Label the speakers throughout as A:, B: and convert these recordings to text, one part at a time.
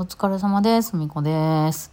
A: お疲れ様です。みこです。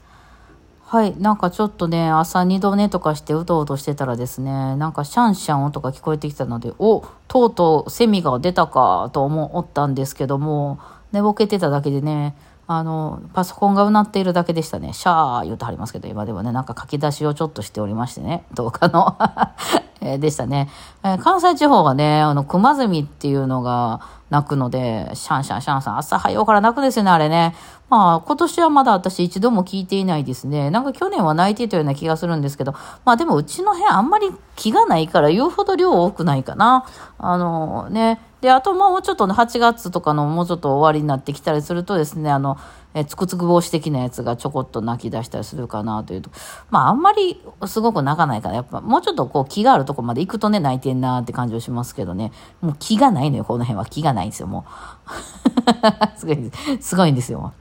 A: はい。なんかちょっとね、朝二度寝とかしてうとうとしてたらですね、なんかシャンシャン音が聞こえてきたので、おとうとうセミが出たかと思ったんですけども、寝ぼけてただけでね、あの、パソコンがうなっているだけでしたね。シャー言うてはりますけど、今ではね、なんか書き出しをちょっとしておりましてね、動画の。えでしたね。え関西地方がね、あの、熊ゼミっていうのが鳴くので、シャンシャンシャンさん、朝早うから鳴くですよね、あれね。まあ、今年はまだ私一度も聞いていないですね。なんか去年は泣いていたような気がするんですけど、まあでもうちの部屋あんまり気がないから言うほど量多くないかな。あのね。で、あともうちょっとね、8月とかのもうちょっと終わりになってきたりするとですね、あの、えつくつく帽子的なやつがちょこっと泣き出したりするかなというと、まああんまりすごく泣かないから、やっぱもうちょっとこう気があるとこまで行くとね、泣いてんなって感じはしますけどね、もう気がないのよ、この辺は。気がないないんですよ、もう。すごいんです、すごいんですよ。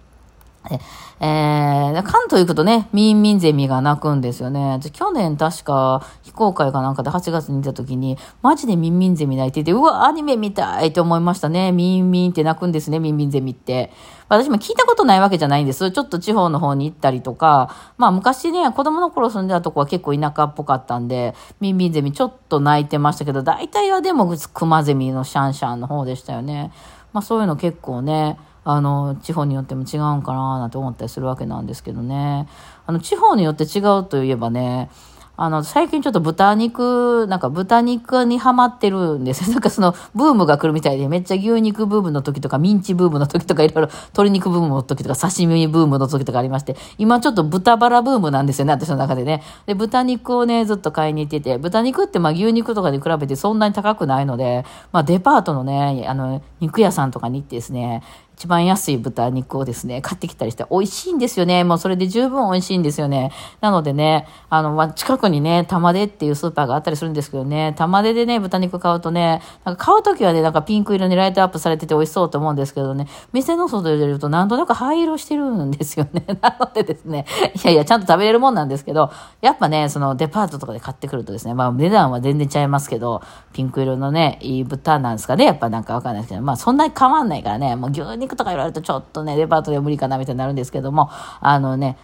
A: えー、関東行くとね、ミンミンゼミが鳴くんですよね。去年確か非公開かなんかで8月にいた時に、マジでミンミンゼミ鳴いてて、うわ、アニメ見たいって思いましたね。ミンミンって鳴くんですね、ミンミンゼミって。私も聞いたことないわけじゃないんです。ちょっと地方の方に行ったりとか、まあ昔ね、子供の頃住んでたとこは結構田舎っぽかったんで、ミンミンゼミちょっと鳴いてましたけど、大体はでもクマゼミのシャンシャンの方でしたよね。まあそういうの結構ね、あの、地方によっても違うんかななんて思ったりするわけなんですけどね。あの、地方によって違うといえばね、あの、最近ちょっと豚肉、なんか豚肉にハマってるんですよ。なんかその、ブームが来るみたいで、めっちゃ牛肉ブームの時とか、ミンチブームの時とか、いろいろ鶏肉ブームの時とか、刺身ブームの時とかありまして、今ちょっと豚バラブームなんですよね、私の中でね。で、豚肉をね、ずっと買いに行ってて、豚肉ってまあ牛肉とかに比べてそんなに高くないので、まあデパートのね、あの、肉屋さんとかに行ってですね、一番安い豚肉をですね、買ってきたりして、美味しいんですよね。もうそれで十分美味しいんですよね。なのでね、あの、ま、近くにね、玉出っていうスーパーがあったりするんですけどね、玉出でね、豚肉買うとね、なんか買うときはね、なんかピンク色にライトアップされてて美味しそうと思うんですけどね、店の外で出るとなんとなく灰色してるんですよね。なのでですね、いやいや、ちゃんと食べれるもんなんですけど、やっぱね、そのデパートとかで買ってくるとですね、まあ値段は全然ちゃいますけど、ピンク色のね、いい豚なんですかね、やっぱなんかわかんないですけど、まあそんなに変わんないからね、もう牛肉とか言われるとちょっとね、デパートでは無理かなみたいになるんですけども、あのね、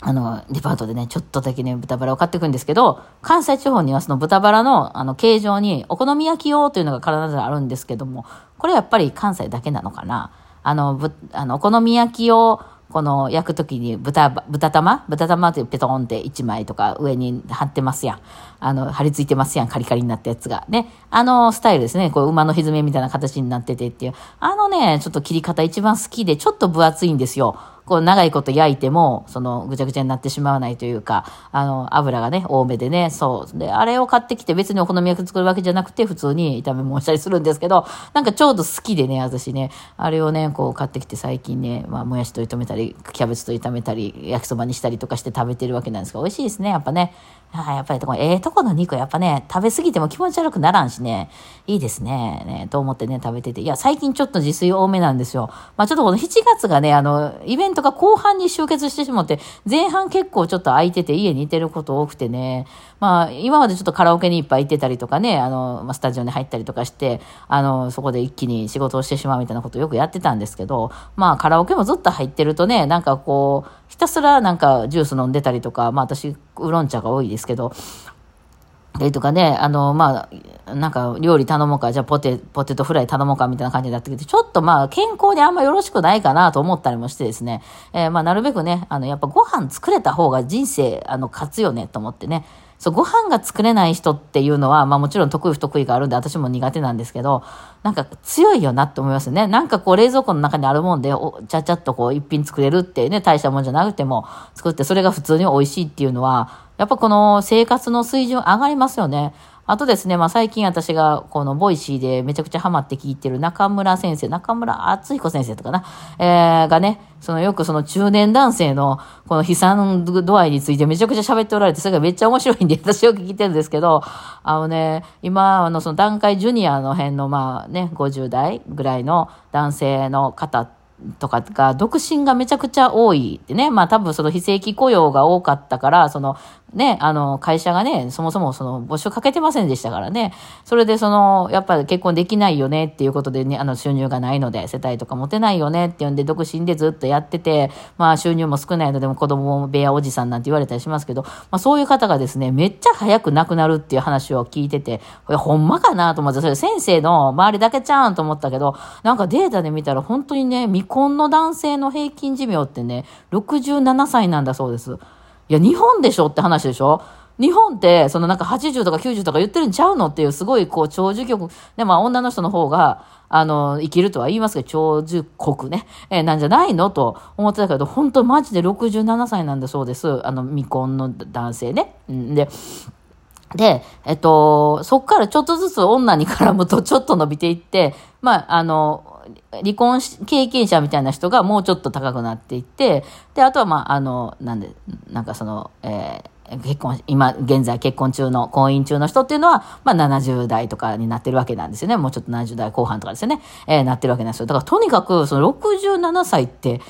A: あの、デパートでね、ちょっとだけね、豚バラを買っていくんですけど、関西地方にはその豚バラの、あの、形状に、お好み焼き用というのが必ずあるんですけども、これやっぱり関西だけなのかな。あの、ぶ、あの、お好み焼き用、この焼くときに豚、豚玉？豚玉ってペトンって1枚とか上に貼ってますやん。あの、貼り付いてますやん。カリカリになったやつが。ね。あのスタイルですね。こう馬のひずめみたいな形になっててっていう。あのね、ちょっと切り方一番好きで、ちょっと分厚いんですよ。こう長いこと焼いても、そのぐちゃぐちゃになってしまわないというか、あの、油がね、多めでね、そう。で、あれを買ってきて別にお好み焼き作るわけじゃなくて、普通に炒め物したりするんですけど、なんかちょうど好きでね、私ね、あれをね、こう買ってきて最近ね、まあ、もやしと炒めたり、キャベツと炒めたり、焼きそばにしたりとかして食べてるわけなんですけど、美味しいですね、やっぱね。あやっぱりこええとこの肉やっぱね、食べ過ぎても気持ち悪くならんしね、いいですね、ね、と思ってね、食べてて。いや、最近ちょっと自炊多めなんですよ。まあちょっとこの7月がね、あの、イベントが後半に集結してしまって、前半結構ちょっと空いてて家にいてること多くてね、まあ今までちょっとカラオケにいっぱい行ってたりとかね、あの、まあ、スタジオに入ったりとかして、あの、そこで一気に仕事をしてしまうみたいなことをよくやってたんですけど、まあカラオケもずっと入ってるとね、なんかこう、ひたすらなんかジュース飲んでたりとか、まあ私、ウーロン茶が多いですけど、でとかね、あの、まあ、なんか料理頼もうか、じゃあポテ、ポテトフライ頼もうかみたいな感じになってきて、ちょっとまあ健康にあんまよろしくないかなと思ったりもしてですね、えーまあなるべくね、あの、やっぱご飯作れた方が人生、あの、勝つよねと思ってね、そう、ご飯が作れない人っていうのは、まあもちろん得意不得意があるんで私も苦手なんですけど、なんか強いよなって思いますね。なんかこう冷蔵庫の中にあるもんで、おちゃちゃっとこう一品作れるってね、大したもんじゃなくても作って、それが普通に美味しいっていうのは、やっぱこの生活の水準上がりますよね。あとですね、まあ最近私がこのボイシーでめちゃくちゃハマって聞いてる中村先生、中村淳彦先生とかな、えー、がね、そのよくその中年男性のこの悲惨度合いについてめちゃくちゃ喋っておられて、それがめっちゃ面白いんで 私よく聞いてるんですけど、あのね、今、あのその団塊ジュニアの辺のまあね、50代ぐらいの男性の方とかが独身がめちゃくちゃ多いってね。まあ多分その非正規雇用が多かったから、そのね、あの、会社がね、そもそもその募集かけてませんでしたからね。それでその、やっぱり結婚できないよねっていうことでね、あの、収入がないので、世帯とか持てないよねっていうんで、独身でずっとやってて、まあ、収入も少ないので、も子供部屋おじさんなんて言われたりしますけど、まあ、そういう方がですね、めっちゃ早く亡くなるっていう話を聞いてて、これほんまかなと思って、それ先生の周りだけちゃうんと思ったけど、なんかデータで見たら本当にね、未婚の男性の平均寿命ってね、67歳なんだそうです。いや、日本でしょって話でしょ？日本って、そのなんか80とか90とか言ってるんちゃうのっていう、すごいこう、長寿局、で、まあ女の人の方が、あの、生きるとは言いますけど、長寿国ね、えー、なんじゃないのと思ってたけど、本当マジで67歳なんだそうです。あの、未婚の男性ね。で、で、えっと、そっからちょっとずつ女に絡むとちょっと伸びていって、まあ、あの、離婚経験者みたいな人がもうちょっと高くなっていって、で、あとはまあ、あの、なんで、なんかその、えー、結婚、今、現在結婚中の、婚姻中の人っていうのは、まあ70代とかになってるわけなんですよね。もうちょっと70代後半とかですよね。えー、なってるわけなんですよ。だからとにかく、その67歳って、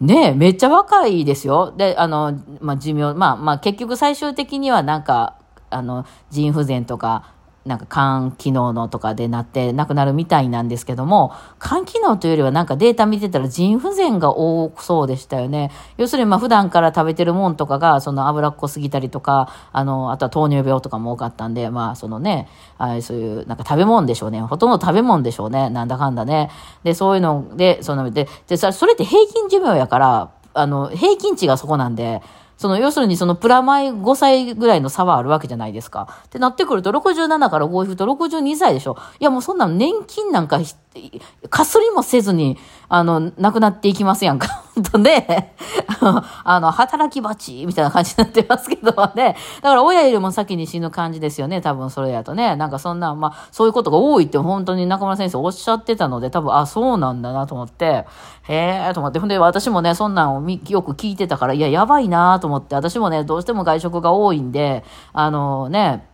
A: ねめっちゃ若いですよ。で、あの、まあ寿命、まあまあ結局最終的にはなんか、あの、腎不全とか、なんか肝機能のとかでなって亡くなるみたいなんですけども、肝機能というよりはなんかデータ見てたら腎不全が多そうでしたよね。要するにまあ普段から食べてるもんとかがその脂っこすぎたりとか、あの、あとは糖尿病とかも多かったんで、まあそのね、あそういうなんか食べ物でしょうね。ほとんど食べ物でしょうね。なんだかんだね。で、そういうので、その、で、で、それって平均寿命やから、あの、平均値がそこなんで、その、要するにそのプラマイ5歳ぐらいの差はあるわけじゃないですか。ってなってくると、67から5いくと62歳でしょ。いや、もうそんな年金なんか、かすりもせずに、あの、亡くなっていきますやんか。とね、あの、働き蜂みたいな感じになってますけどね。だから親よりも先に死ぬ感じですよね。多分それやとね。なんかそんな、まあ、そういうことが多いって本当に中村先生おっしゃってたので、多分、あ、そうなんだなと思って、へえと思って。ほんで、私もね、そんなんをよく聞いてたから、いや、やばいなと思って、私もね、どうしても外食が多いんで、あのね、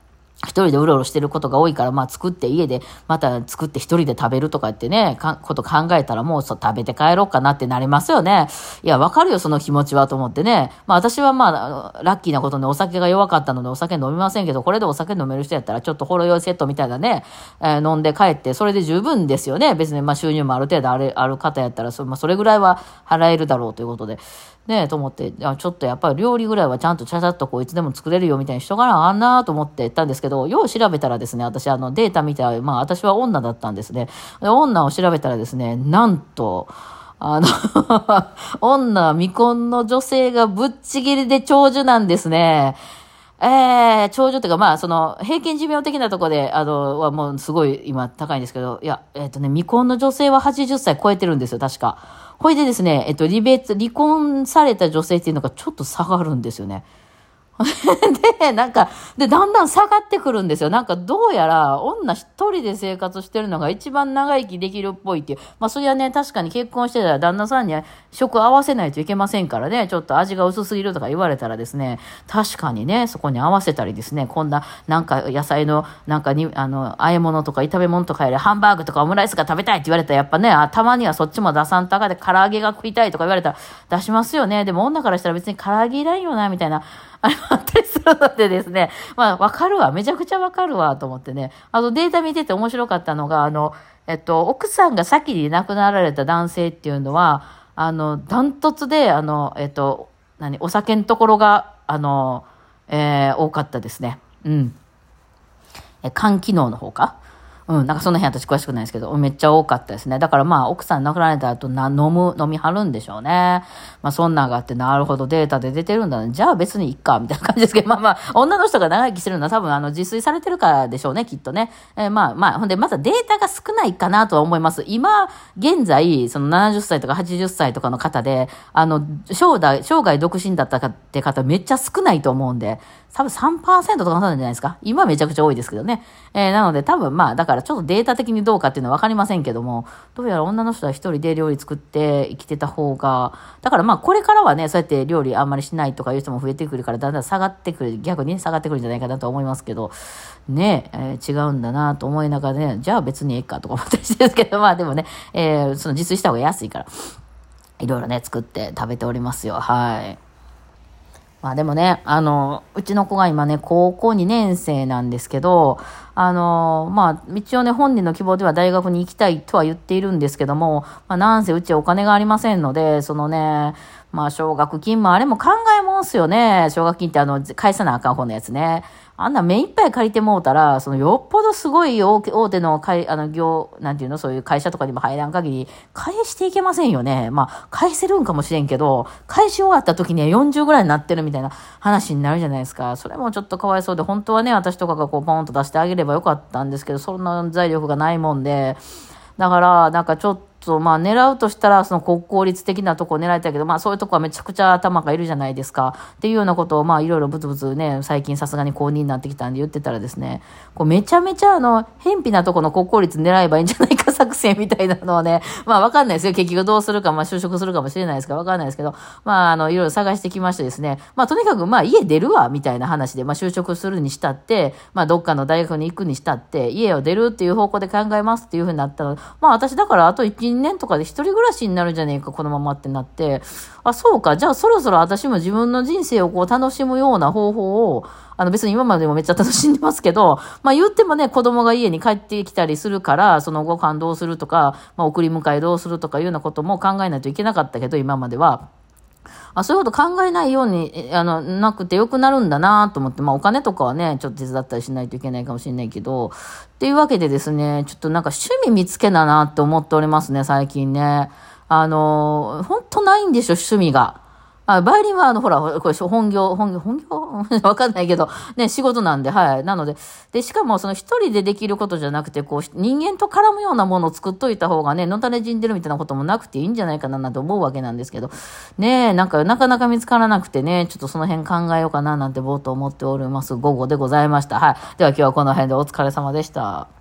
A: 一人でうろうろしてることが多いから、まあ作って家で、また作って一人で食べるとかってね、か、こと考えたらもうそう食べて帰ろうかなってなりますよね。いや、わかるよ、その気持ちはと思ってね。まあ私はまあ、ラッキーなことにお酒が弱かったのでお酒飲みませんけど、これでお酒飲める人やったらちょっとほろ酔いセットみたいなね、えー、飲んで帰って、それで十分ですよね。別にまあ収入もある程度ある、ある方やったらそ、まあそれぐらいは払えるだろうということで。ねえ、と思って、ちょっとやっぱり料理ぐらいはちゃんとちゃちゃっとこういつでも作れるよみたいにしとかなあんなと思って言ったんですけど、よう調べたらですね、私あのデータ見たら、まあ私は女だったんですね。で女を調べたらですね、なんと、あの 女、未婚の女性がぶっちぎりで長寿なんですね。えー、長寿っていうか、まあ、その、平均寿命的なところで、あの、はもうすごい今高いんですけど、いや、えっ、ー、とね、未婚の女性は80歳超えてるんですよ、確か。これでですね、えっと、離別、離婚された女性っていうのがちょっと下がるんですよね。で、なんか、で、だんだん下がってくるんですよ。なんか、どうやら、女一人で生活してるのが一番長生きできるっぽいっていう。まあ、それはね、確かに結婚してたら旦那さんには食合わせないといけませんからね、ちょっと味が薄すぎるとか言われたらですね、確かにね、そこに合わせたりですね、こんな、なんか野菜の、なんかに、あの、和え物とか炒め物とかよりハンバーグとかオムライスが食べたいって言われたら、やっぱね、たまにはそっちも出さんとかで唐揚げが食いたいとか言われたら出しますよね。でも女からしたら別に唐揚げいらんよな、みたいな。あれもあったりするのでですね、まあ、わかるわ。めちゃくちゃわかるわ、と思ってね。あの、データ見てて面白かったのが、あの、えっと、奥さんが先に亡くなられた男性っていうのは、あの、ダントツで、あの、えっと、何、お酒のところが、あの、えー、多かったですね。うん。え、肝機能の方か？うん、なんかその辺私詳しくないですけど、めっちゃ多かったですね。だからまあ、奥さん亡くなられた後な、飲む、飲みはるんでしょうね。まあ、そんなんがあって、なるほど、データで出てるんだね。じゃあ別にいっか、みたいな感じですけど、まあまあ、女の人が長生きしてるのは多分、あの、自炊されてるからでしょうね、きっとね。えー、まあまあ、ほんで、またデータが少ないかなとは思います。今、現在、その70歳とか80歳とかの方で、あの、生涯、生涯独身だったかって方めっちゃ少ないと思うんで、多分3%とかなんじゃないですか？今めちゃくちゃ多いですけどね。えー、なので多分まあ、だからちょっとデータ的にどうかっていうのはわかりませんけども、どうやら女の人は一人で料理作って生きてた方が、だからまあこれからはね、そうやって料理あんまりしないとかいう人も増えてくるから、だんだん下がってくる、逆に下がってくるんじゃないかなと思いますけど、ね、えー、違うんだなと思いながらね、じゃあ別にええかとか思ったりしてるんですけど、まあでもね、えー、その自炊した方が安いから、いろいろね、作って食べておりますよ。はい。まあでもね、あの、うちの子が今ね、高校2年生なんですけど、あの、まあ、一応ね、本人の希望では大学に行きたいとは言っているんですけども、まあ、なんせうちお金がありませんので、そのね、まあ、奨学金もあれも考えもんすよね。奨学金ってあの、返さなあかん方のやつね。あんな目いっぱい借りてもうたら、そのよっぽどすごい大手の会、あの、業、なんていうの、そういう会社とかにも入らん限り、返していけませんよね。まあ、返せるんかもしれんけど、返し終わった時には40ぐらいになってるみたいな話になるじゃないですか。それもちょっとかわいそうで、本当はね、私とかがこう、ポンと出してあげればよかったんですけど、そんな財力がないもんで、だから、なんかちょっと、まあ狙うとしたら、その国公立的なとこを狙いたいけど、まあそういうとこはめちゃくちゃ頭がいるじゃないですか。っていうようなことを、まあいろいろブツブツね、最近さすがに公認になってきたんで言ってたらですね、こうめちゃめちゃあの、偏僻なとこの国公立狙えばいいんじゃないか作戦みたいなのをね、まあわかんないですよ。結局どうするか、まあ就職するかもしれないですからわかんないですけど、まああの、いろいろ探してきましてですね、まあとにかくまあ家出るわ、みたいな話で、まあ就職するにしたって、まあどっかの大学に行くにしたって、家を出るっていう方向で考えますっていうふうになったら、まあ私だからあと1、新年とかで一人暮らしになるんじゃねえか、このままってなって、あ、そうか、じゃあそろそろ私も自分の人生をこう楽しむような方法を、あの別に今までもめっちゃ楽しんでますけど、まあ言ってもね、子供が家に帰ってきたりするから、その後感動するとか、まあ送り迎えどうするとかいうようなことも考えないといけなかったけど、今までは。あ、そういうこと考えないように、あの、なくてよくなるんだなと思って、まあお金とかはね、ちょっと手伝ったりしないといけないかもしれないけど、っていうわけでですね、ちょっとなんか趣味見つけだなって思っておりますね、最近ね。あの、ほんとないんでしょ、趣味が。あ、バイオリンは、あの、ほら、これ、本業、本業、本業？わかんないけど、ね、仕事なんで、はい。なので、で、しかも、その一人でできることじゃなくて、こう、人間と絡むようなものを作っといた方がね、のたれ死んでるみたいなこともなくていいんじゃないかな、なんて思うわけなんですけど、ねなんか、なかなか見つからなくてね、ちょっとその辺考えようかな、なんて冒頭思っております。午後でございました。はい。では今日はこの辺でお疲れ様でした。